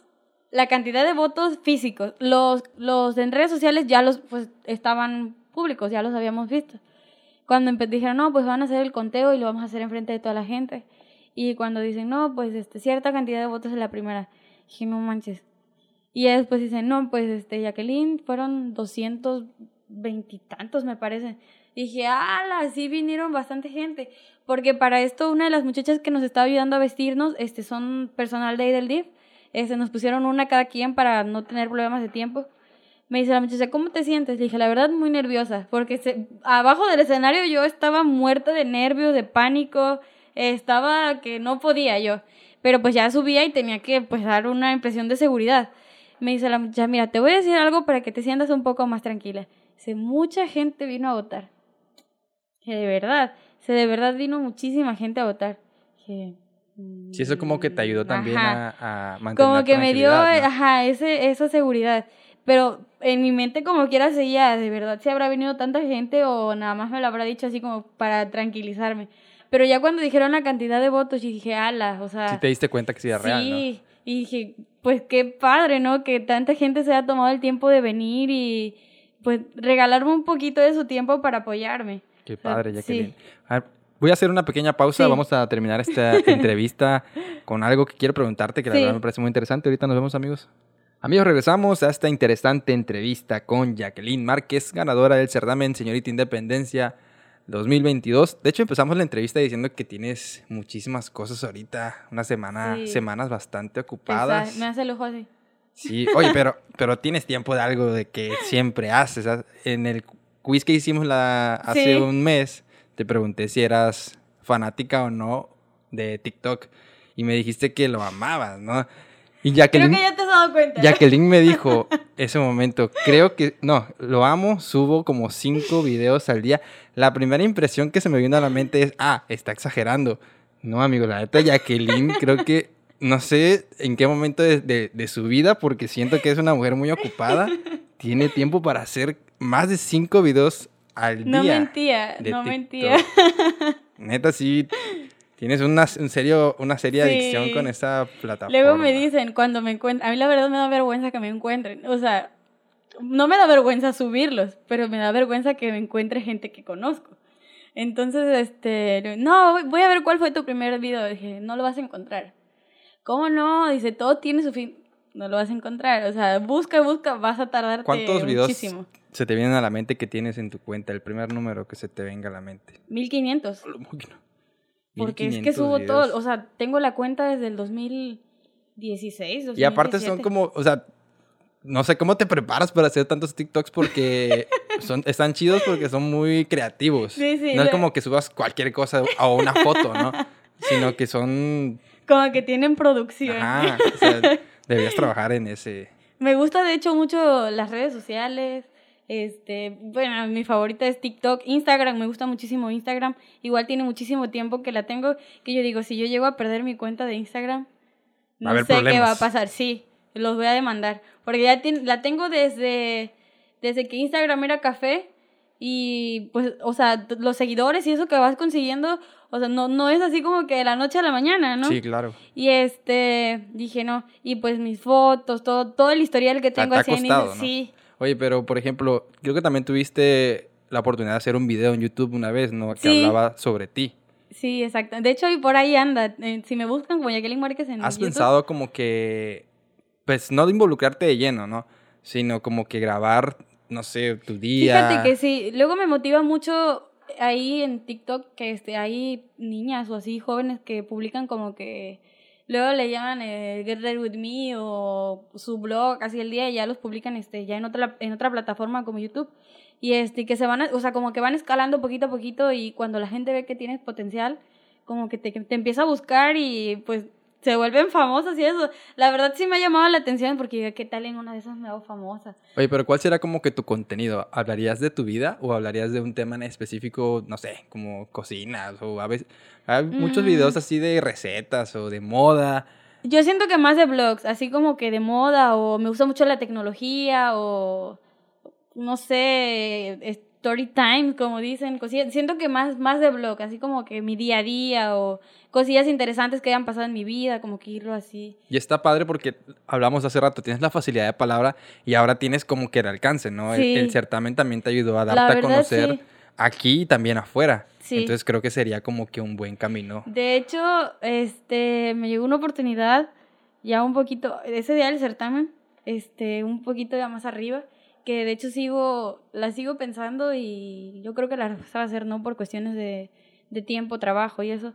la cantidad de votos físicos, los, los en redes sociales ya los, pues, estaban públicos, ya los habíamos visto. Cuando dijeron, no, pues van a hacer el conteo y lo vamos a hacer enfrente de toda la gente. Y cuando dicen, no, pues este, cierta cantidad de votos en la primera, dije, no manches. Y después dicen, no, pues este, Jacqueline, fueron 220 y tantos, me parece. Dije, ala, sí vinieron bastante gente. Porque para esto, una de las muchachas que nos estaba ayudando a vestirnos, este, son personal de ahí del. Este, nos pusieron una cada quien para no tener problemas de tiempo. Me dice la muchacha, ¿cómo te sientes? Le dije, la verdad, muy nerviosa. Porque se- abajo del escenario yo estaba muerta de nervios, de pánico. Estaba que no podía yo. Pero pues ya subía y tenía que pues dar una impresión de seguridad. Me dice la muchacha, mira, te voy a decir algo para que te sientas un poco más tranquila. Dice, mucha gente vino a votar. Que de verdad, se de verdad vino muchísima gente a votar. Dije, Sí, eso como que te ayudó "Mm, también ajá". a, a mantener Como que me dio, ¿no? ajá, ese, esa seguridad. Pero en mi mente como quiera seguía, de verdad, si habrá venido tanta gente o nada más me lo habrá dicho así como para tranquilizarme. Pero ya cuando dijeron la cantidad de votos, yo dije, ala, o sea... Sí te diste cuenta que sí era real, ¿no? Sí, y dije, pues qué padre, ¿no? Que tanta gente se haya tomado el tiempo de venir y pues regalarme un poquito de su tiempo para apoyarme. Qué sea, padre, sí. Jacqueline. A ver, voy a hacer una pequeña pausa. Sí. Vamos a terminar esta entrevista con algo que quiero preguntarte, que la Sí. verdad me parece muy interesante. Ahorita nos vemos, amigos. Amigos, regresamos a esta interesante entrevista con Jacqueline Márquez, ganadora del certamen Señorita Independencia 2022. De hecho, empezamos la entrevista diciendo que tienes muchísimas cosas ahorita, una semana, Sí. semanas bastante ocupadas. me hace el ojo así. Sí, oye, pero, pero tienes tiempo de algo de que siempre haces. ¿ah? En el quiz que hicimos la, hace Sí. un mes, te pregunté si eras fanática o no de TikTok y me dijiste que lo amabas, ¿no? Y Creo Jacqueline, que ya te has dado cuenta. Jacqueline me dijo ese momento, creo que, no, lo amo, subo como cinco videos al día. La primera impresión que se me vino a la mente es, ah, está exagerando. No, amigo, la neta, Jacqueline, creo que, no sé en qué momento de, de- de su vida, porque siento que es una mujer muy ocupada, tiene tiempo para hacer más de cinco videos al No día. mentía, de no mentía. Neta, sí, tienes una, en serio, una seria adicción con esa plataforma. Luego me dicen cuando me encuentran, a mí la verdad me da vergüenza que me encuentren. O sea, no me da vergüenza subirlos, pero me da vergüenza que me encuentre gente que conozco. Entonces, este, no, voy- voy a ver cuál fue tu primer video. Dije, no lo vas a encontrar. ¿Cómo no? Dice, todo tiene su fin. No lo vas a encontrar. O sea, busca, busca, vas a tardarte ¿Cuántos videos muchísimo. se te vienen a la mente que tienes en tu cuenta? El primer número que se te venga a la mente. 1500. Porque es que 1500 subo videos. todo. O sea, tengo la cuenta desde el 2016. Y aparte son 2017. como, o sea, no sé cómo te preparas para hacer tantos TikToks porque son, están chidos porque son muy creativos. Sí, sí, no es como que subas cualquier cosa o una foto, ¿no? Sino que son... Como que tienen producción. Ajá, o sea, deberías trabajar en ese... Me gusta de hecho mucho las redes sociales. Este, bueno, mi favorita es TikTok, Instagram, me gusta muchísimo Instagram. Igual tiene muchísimo tiempo que la tengo, que yo digo, si yo llego a perder mi cuenta de Instagram, no sé qué va a pasar. Sí, los voy a demandar, porque ya la tengo desde desde que Instagram era café y pues, o sea, los seguidores y eso que vas consiguiendo, o sea, no, no es así como que de la noche a la mañana, ¿no? Sí, claro. Y este, dije, no, y pues mis fotos, todo, todo el historial que tengo así en sí. Oye, pero por ejemplo, creo que también tuviste la oportunidad de hacer un video en YouTube una vez, ¿no? Que hablaba sobre ti. Sí, exacto. De hecho, y por ahí anda. Eh, si me buscan como Jacqueline Márquez en ¿Has pensado como que, pues, no de involucrarte de lleno, ¿no? Sino como que grabar no sé, tu día. Fíjate que sí, luego me motiva mucho ahí en TikTok que este, hay niñas o así jóvenes que publican como que luego le llaman eh, Get Ready With Me o su blog así el día y ya los publican este, ya en otra, en otra plataforma como YouTube. Y este, que se van, o sea, como que van escalando poquito a poquito y cuando la gente ve que tienes potencial, como que te, te empieza a buscar y pues se vuelven famosas y eso. La verdad sí me ha llamado la atención porque ¿qué tal en una de esas me hago famosa? Oye, pero ¿cuál será como que tu contenido? ¿Hablarías de tu vida o hablarías de un tema en específico, no sé, como cocinas o a veces hay muchos videos mm. así de recetas o de moda? Yo siento que más de blogs, así como que de moda o me gusta mucho la tecnología o no sé, story time, como dicen, cosillas. Siento que más, más de blog, así como que mi día a día o cosillas interesantes que hayan pasado en mi vida, como que irlo así. Y está padre porque hablamos hace rato, tienes la facilidad de palabra y ahora tienes como que el alcance, ¿no? El, certamen también te ayudó a darte a conocer aquí y también afuera. Sí. Entonces creo que sería como que un buen camino. De hecho, este, me llegó una oportunidad ya un poquito, ese día del certamen, este, un poquito ya más arriba que de hecho sigo, la sigo pensando y yo creo que la respuesta va a ser no por cuestiones de, de tiempo, trabajo y eso,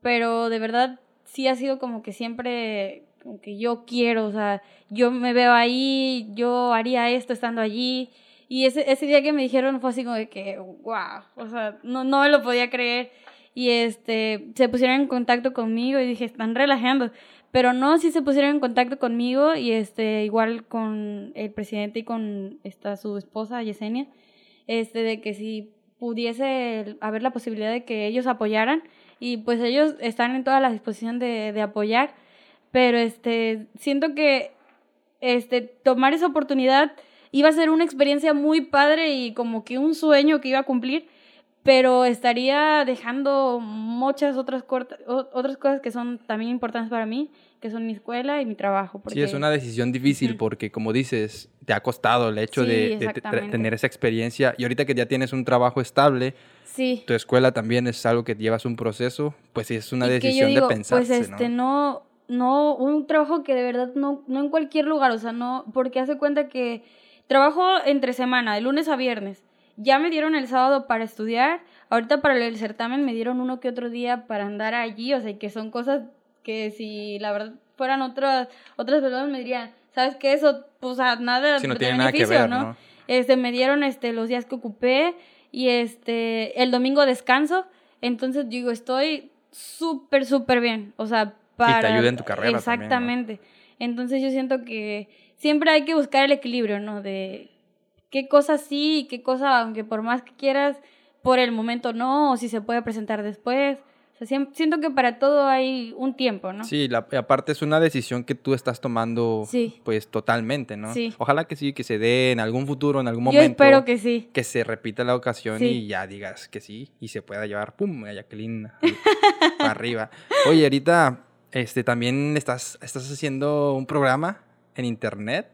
pero de verdad sí ha sido como que siempre como que yo quiero, o sea, yo me veo ahí, yo haría esto estando allí. Y ese, ese día que me dijeron fue así como de que, wow, o sea, no, no me lo podía creer. Y este, se pusieron en contacto conmigo y dije, están relajando. Pero no, si se pusieron en contacto conmigo y este, igual con el presidente y con esta, su esposa, Yesenia, este, de que si pudiese haber la posibilidad de que ellos apoyaran y pues ellos están en toda la disposición de, de apoyar, pero este, siento que este, tomar esa oportunidad iba a ser una experiencia muy padre y como que un sueño que iba a cumplir, pero estaría dejando muchas otras, otras cosas que son también importantes para mí, que son mi escuela y mi trabajo. Sí, es una decisión difícil porque, como dices, te ha costado el hecho de, tener esa experiencia y ahorita que ya tienes un trabajo estable, sí. tu escuela también es algo que llevas un proceso, pues sí, es una decisión de pensar. Pues este, ¿no? no, un trabajo que de verdad no, no en cualquier lugar, o sea, no, porque hace cuenta que trabajo entre semana, de lunes a viernes ya me dieron el sábado para estudiar, ahorita para el certamen me dieron uno que otro día para andar allí, o sea, que son cosas que si la verdad fueran otras otras personas me dirían, ¿sabes qué? Eso, pues nada no tiene nada que ver, ¿no? Este, me dieron este, los días que ocupé y este, el domingo descanso, entonces digo, estoy súper, súper bien, o sea, para... Y te ayuda en tu carrera Exactamente. Entonces yo siento que siempre hay que buscar el equilibrio, ¿no? De qué cosa sí y qué cosa, aunque por más que quieras, por el momento no, o si se puede presentar después. O sea, siento que para todo hay un tiempo, ¿no? Sí, la, aparte es una decisión que tú estás tomando, sí. pues totalmente, ¿no? Sí. Ojalá que sí, que se dé en algún futuro, en algún momento. Yo espero que sí. Que se repita la ocasión y ya digas que sí y se pueda llevar, pum, a Jacqueline para arriba. Oye, ahorita, este, también estás, estás haciendo un programa en internet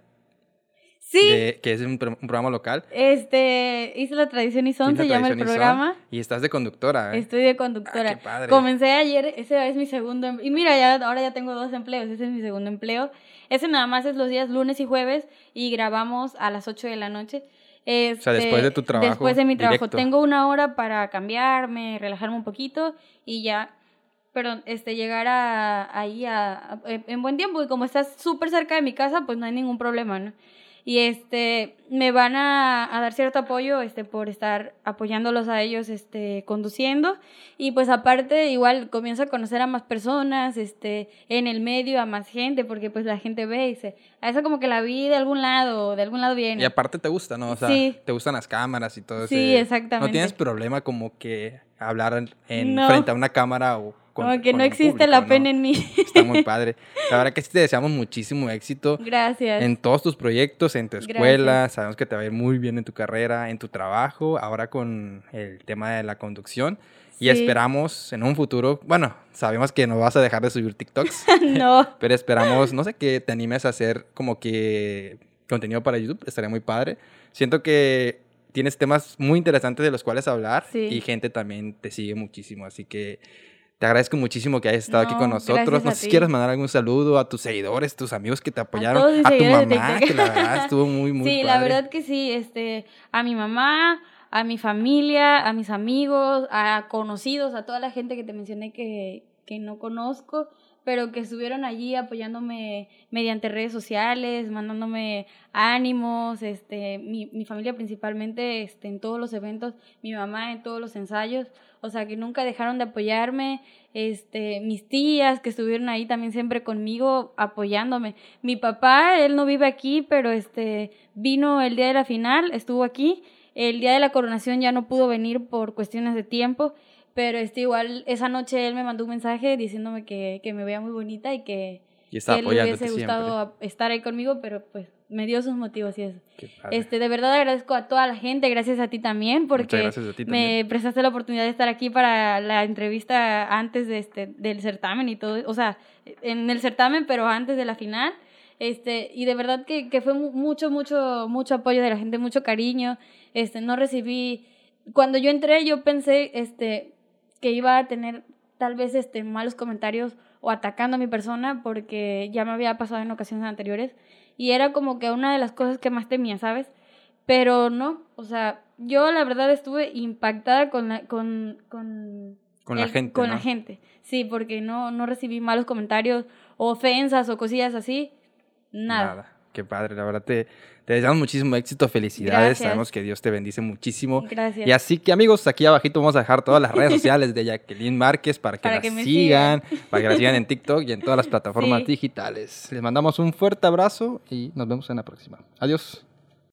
Sí. que es un, programa local. Este, hice la tradición y son, se llama el programa. Y estás de conductora, ¿eh? Estoy de conductora. Ah, qué padre. Comencé ayer, ese es mi segundo, em, y mira, ya, ahora ya tengo dos empleos, ese es mi segundo empleo. Ese nada más es los días lunes y jueves y grabamos a las 8 de la noche. o sea, después de tu este, trabajo. Después de mi trabajo. Tengo una hora para cambiarme, relajarme un poquito y ya perdón, este, llegar a, ahí a, en buen tiempo y como estás súper cerca de mi casa, pues no hay ningún problema, ¿no? Y este me van a, dar cierto apoyo este por estar apoyándolos a ellos este conduciendo. Y pues aparte igual comienzo a conocer a más personas este en el medio a más gente porque pues la gente ve y dice a eso como que la vi de algún lado de algún lado viene y aparte te gusta no o sea te gustan las cámaras y todo eso sí exactamente no tienes problema como que hablar en, frente a una cámara o como que no existe la pena en mí. Está muy padre. La verdad que sí te deseamos muchísimo éxito. Gracias. En todos tus proyectos, en tu escuela. Sabemos que te va a ir muy bien en tu carrera, en tu trabajo, ahora con el tema de la conducción. Y esperamos en un futuro, bueno, sabemos que no vas a dejar de subir TikToks. no. Pero esperamos, no sé, que te animes a hacer como que contenido para YouTube. Estaría muy padre. Siento que tienes temas muy interesantes de los cuales hablar y gente también te sigue muchísimo. Así que te agradezco muchísimo que hayas estado aquí con nosotros. No sé si quieres mandar algún saludo a tus seguidores, tus amigos que te apoyaron, a, tu mamá, que la verdad estuvo muy, muy Sí, la verdad que sí, este, a mi mamá, a mi familia, a mis amigos, a conocidos, a toda la gente que te mencioné que, que no conozco pero que estuvieron allí apoyándome mediante redes sociales, mandándome ánimos, este, mi, mi familia principalmente este, en todos los eventos, mi mamá en todos los ensayos, o sea, que nunca dejaron de apoyarme, este, mis tías que estuvieron ahí también siempre conmigo apoyándome. Mi papá, él no vive aquí, pero este, vino el día de la final, estuvo aquí, el día de la coronación ya no pudo venir por cuestiones de tiempo pero este, igual esa noche él me mandó un mensaje diciéndome que, que me veía muy bonita y que, y que le hubiese gustado estar ahí conmigo, pero pues me dio sus motivos y eso. Este, de verdad agradezco a toda la gente, gracias a ti también, porque me prestaste la oportunidad de estar aquí para la entrevista antes de este, del certamen y todo, o sea, en el certamen, pero antes de la final. Este, y de verdad que, que fue mucho, mucho, mucho apoyo de la gente, mucho cariño. Este, no recibí, cuando yo entré yo pensé, este, que iba a tener tal vez este, malos comentarios o atacando a mi persona porque ya me había pasado en ocasiones anteriores y era como que una de las cosas que más temía, ¿sabes? Pero no, o sea, yo la verdad estuve impactada con la, con, con, con la gente. Con la gente, sí, porque no, no recibí malos comentarios ofensas o cosillas así, nada. Nada, qué padre, la verdad te, te deseamos muchísimo éxito, felicidades. Sabemos que Dios te bendice muchísimo. Gracias. Y así que amigos, aquí abajito vamos a dejar todas las redes sociales de Jacqueline Márquez para que la sigan, para que la sigan en TikTok y en todas las plataformas digitales. Les mandamos un fuerte abrazo y nos vemos en la próxima. Adiós.